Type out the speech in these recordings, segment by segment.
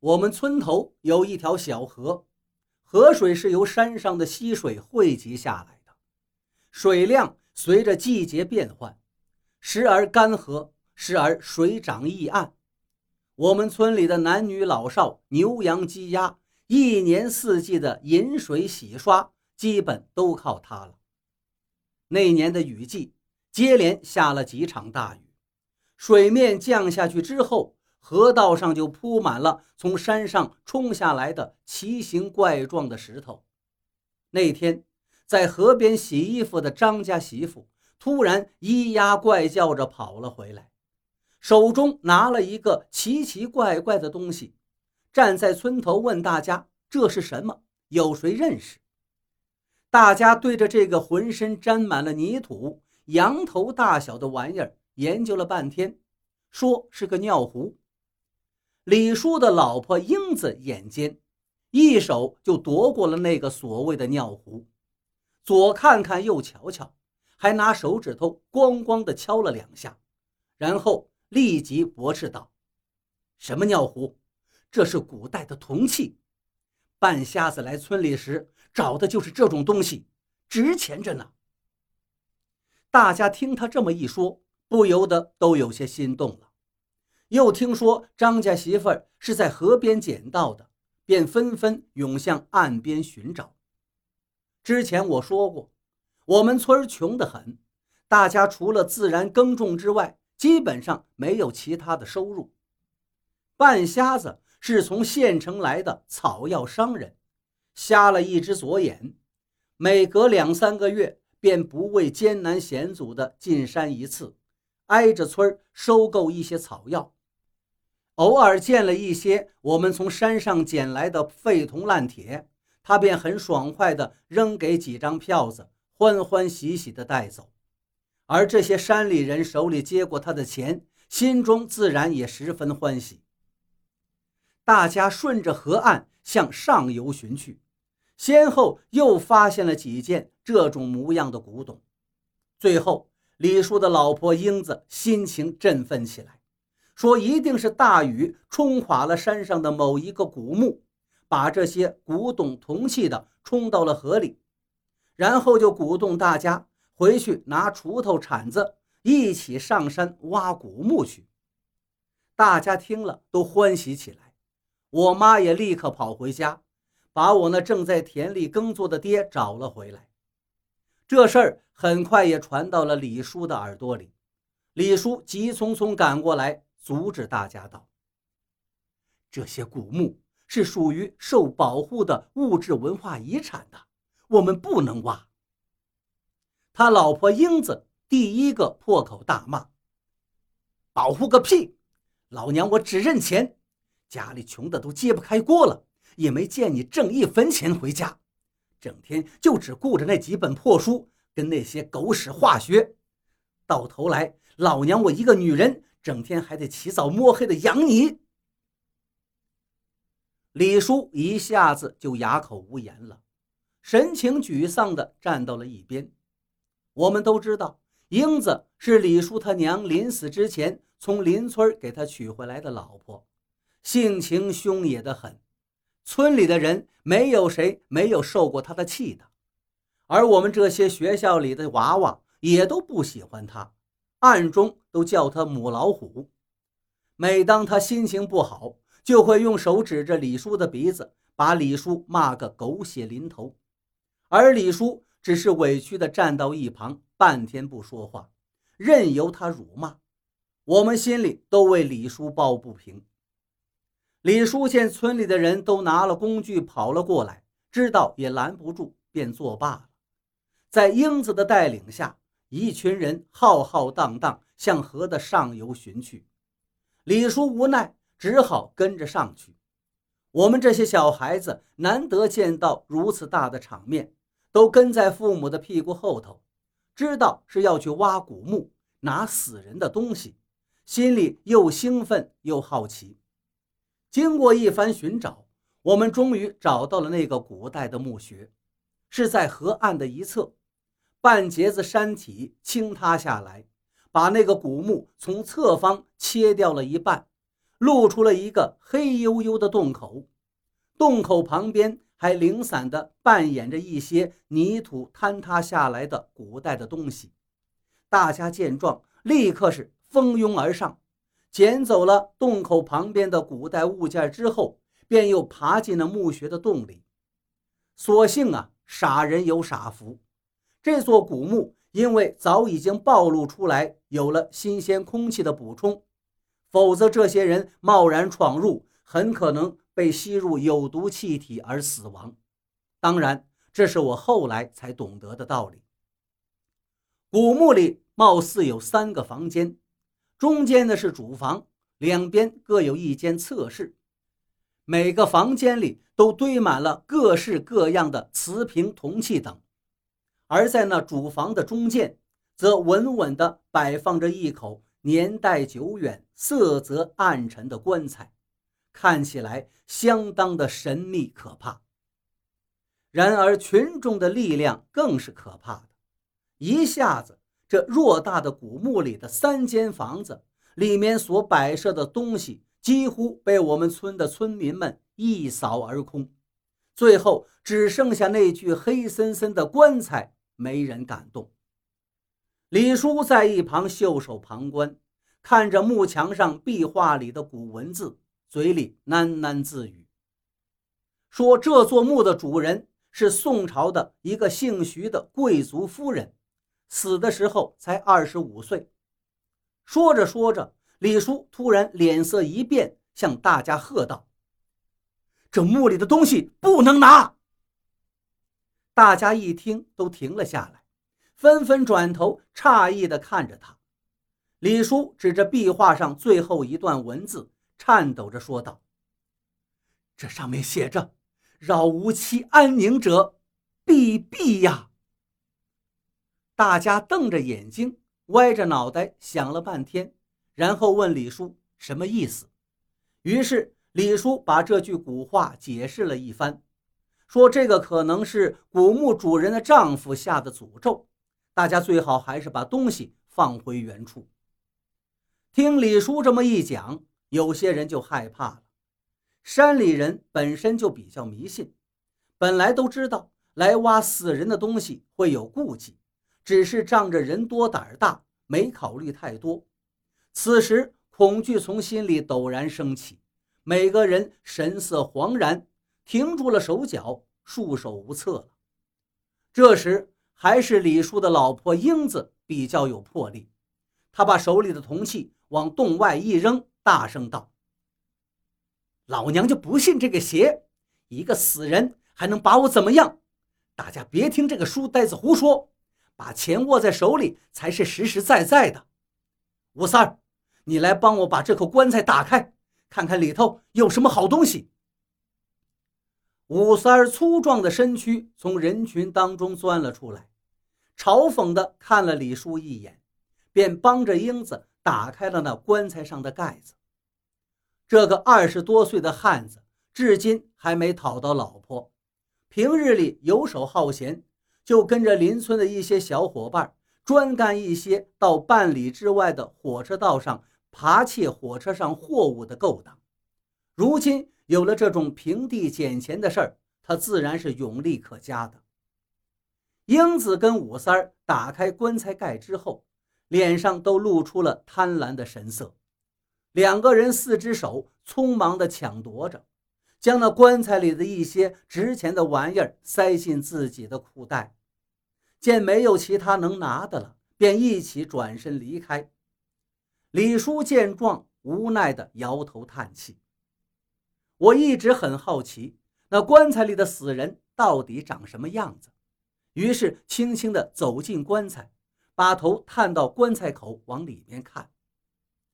我们村头有一条小河，河水是由山上的溪水汇集下来的，水量随着季节变换，时而干涸，时而水涨溢岸。我们村里的男女老少、牛羊鸡鸭，一年四季的饮水洗刷，基本都靠它了。那年的雨季，接连下了几场大雨，水面降下去之后。河道上就铺满了从山上冲下来的奇形怪状的石头。那天，在河边洗衣服的张家媳妇突然咿呀怪叫着跑了回来，手中拿了一个奇奇怪怪的东西，站在村头问大家：“这是什么？有谁认识？”大家对着这个浑身沾满了泥土、羊头大小的玩意儿研究了半天，说是个尿壶。李叔的老婆英子眼尖，一手就夺过了那个所谓的尿壶，左看看右瞧瞧，还拿手指头咣咣地敲了两下，然后立即驳斥道：“什么尿壶？这是古代的铜器，半瞎子来村里时找的就是这种东西，值钱着呢。”大家听他这么一说，不由得都有些心动了。又听说张家媳妇儿是在河边捡到的，便纷纷涌向岸边寻找。之前我说过，我们村穷得很，大家除了自然耕种之外，基本上没有其他的收入。半瞎子是从县城来的草药商人，瞎了一只左眼，每隔两三个月便不畏艰难险阻地进山一次，挨着村收购一些草药。偶尔见了一些我们从山上捡来的废铜烂铁，他便很爽快地扔给几张票子，欢欢喜喜地带走。而这些山里人手里接过他的钱，心中自然也十分欢喜。大家顺着河岸向上游寻去，先后又发现了几件这种模样的古董。最后，李叔的老婆英子心情振奋起来。说一定是大雨冲垮了山上的某一个古墓，把这些古董铜器的冲到了河里，然后就鼓动大家回去拿锄头铲子一起上山挖古墓去。大家听了都欢喜起来，我妈也立刻跑回家，把我那正在田里耕作的爹找了回来。这事儿很快也传到了李叔的耳朵里，李叔急匆匆赶过来。阻止大家道：“这些古墓是属于受保护的物质文化遗产的，我们不能挖。”他老婆英子第一个破口大骂：“保护个屁！老娘我只认钱，家里穷的都揭不开锅了，也没见你挣一分钱回家，整天就只顾着那几本破书跟那些狗屎化学，到头来老娘我一个女人。”整天还得起早摸黑的养你，李叔一下子就哑口无言了，神情沮丧的站到了一边。我们都知道，英子是李叔他娘临死之前从邻村给他娶回来的老婆，性情凶野的很，村里的人没有谁没有受过他的气的，而我们这些学校里的娃娃也都不喜欢他。暗中都叫他母老虎。每当他心情不好，就会用手指着李叔的鼻子，把李叔骂个狗血淋头。而李叔只是委屈地站到一旁，半天不说话，任由他辱骂。我们心里都为李叔抱不平。李叔见村里的人都拿了工具跑了过来，知道也拦不住，便作罢了。在英子的带领下。一群人浩浩荡荡向河的上游寻去，李叔无奈，只好跟着上去。我们这些小孩子难得见到如此大的场面，都跟在父母的屁股后头，知道是要去挖古墓拿死人的东西，心里又兴奋又好奇。经过一番寻找，我们终于找到了那个古代的墓穴，是在河岸的一侧。半截子山体倾塌下来，把那个古墓从侧方切掉了一半，露出了一个黑黝黝的洞口，洞口旁边还零散地扮演着一些泥土坍塌下来的古代的东西。大家见状，立刻是蜂拥而上，捡走了洞口旁边的古代物件之后，便又爬进了墓穴的洞里。所幸啊，傻人有傻福，这座古墓因为早已经暴露出来，有了新鲜空气的补充，否则这些人贸然闯入，很可能被吸入有毒气体而死亡。当然，这是我后来才懂得的道理。古墓里貌似有三个房间，中间的是主房，两边各有一间侧室。每个房间里都堆满了各式各样的瓷瓶、铜器等，而在那主房的中间，则稳稳地摆放着一口年代久远、色泽暗沉的棺材，看起来相当的神秘可怕。然而，群众的力量更是可怕的，一下子，这偌大的古墓里的三间房子里面所摆设的东西。几乎被我们村的村民们一扫而空，最后只剩下那具黑森森的棺材，没人敢动。李叔在一旁袖手旁观，看着墓墙上壁画里的古文字，嘴里喃喃自语，说：“这座墓的主人是宋朝的一个姓徐的贵族夫人，死的时候才二十五岁。”说着说着。李叔突然脸色一变，向大家喝道：“这墓里的东西不能拿！”大家一听，都停了下来，纷纷转头诧异地看着他。李叔指着壁画上最后一段文字，颤抖着说道：“这上面写着‘扰吾妻安宁者，必毙’呀！”大家瞪着眼睛，歪着脑袋想了半天。然后问李叔什么意思，于是李叔把这句古话解释了一番，说这个可能是古墓主人的丈夫下的诅咒，大家最好还是把东西放回原处。听李叔这么一讲，有些人就害怕了。山里人本身就比较迷信，本来都知道来挖死人的东西会有顾忌，只是仗着人多胆大，没考虑太多。此时，恐惧从心里陡然升起，每个人神色惶然，停住了手脚，束手无策了。这时，还是李叔的老婆英子比较有魄力，她把手里的铜器往洞外一扔，大声道：“老娘就不信这个邪，一个死人还能把我怎么样？大家别听这个书呆子胡说，把钱握在手里才是实实在在的。”吴三。你来帮我把这口棺材打开，看看里头有什么好东西。武三儿粗壮的身躯从人群当中钻了出来，嘲讽地看了李叔一眼，便帮着英子打开了那棺材上的盖子。这个二十多岁的汉子至今还没讨到老婆，平日里游手好闲，就跟着邻村的一些小伙伴专干一些到半里之外的火车道上。扒窃火车上货物的勾当，如今有了这种平地捡钱的事儿，他自然是勇力可嘉的。英子跟武三儿打开棺材盖之后，脸上都露出了贪婪的神色。两个人四只手匆忙地抢夺着，将那棺材里的一些值钱的玩意儿塞进自己的裤袋。见没有其他能拿的了，便一起转身离开。李叔见状，无奈地摇头叹气。我一直很好奇，那棺材里的死人到底长什么样子，于是轻轻地走进棺材，把头探到棺材口往里面看。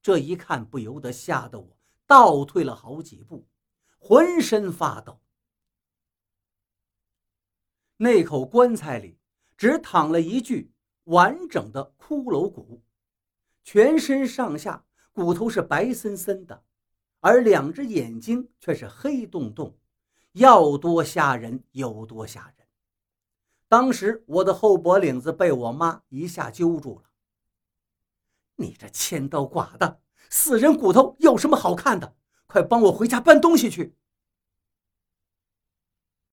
这一看，不由得吓得我倒退了好几步，浑身发抖。那口棺材里只躺了一具完整的骷髅骨。全身上下骨头是白森森的，而两只眼睛却是黑洞洞，要多吓人有多吓人。当时我的后脖领子被我妈一下揪住了。你这千刀剐的，死人骨头有什么好看的？快帮我回家搬东西去。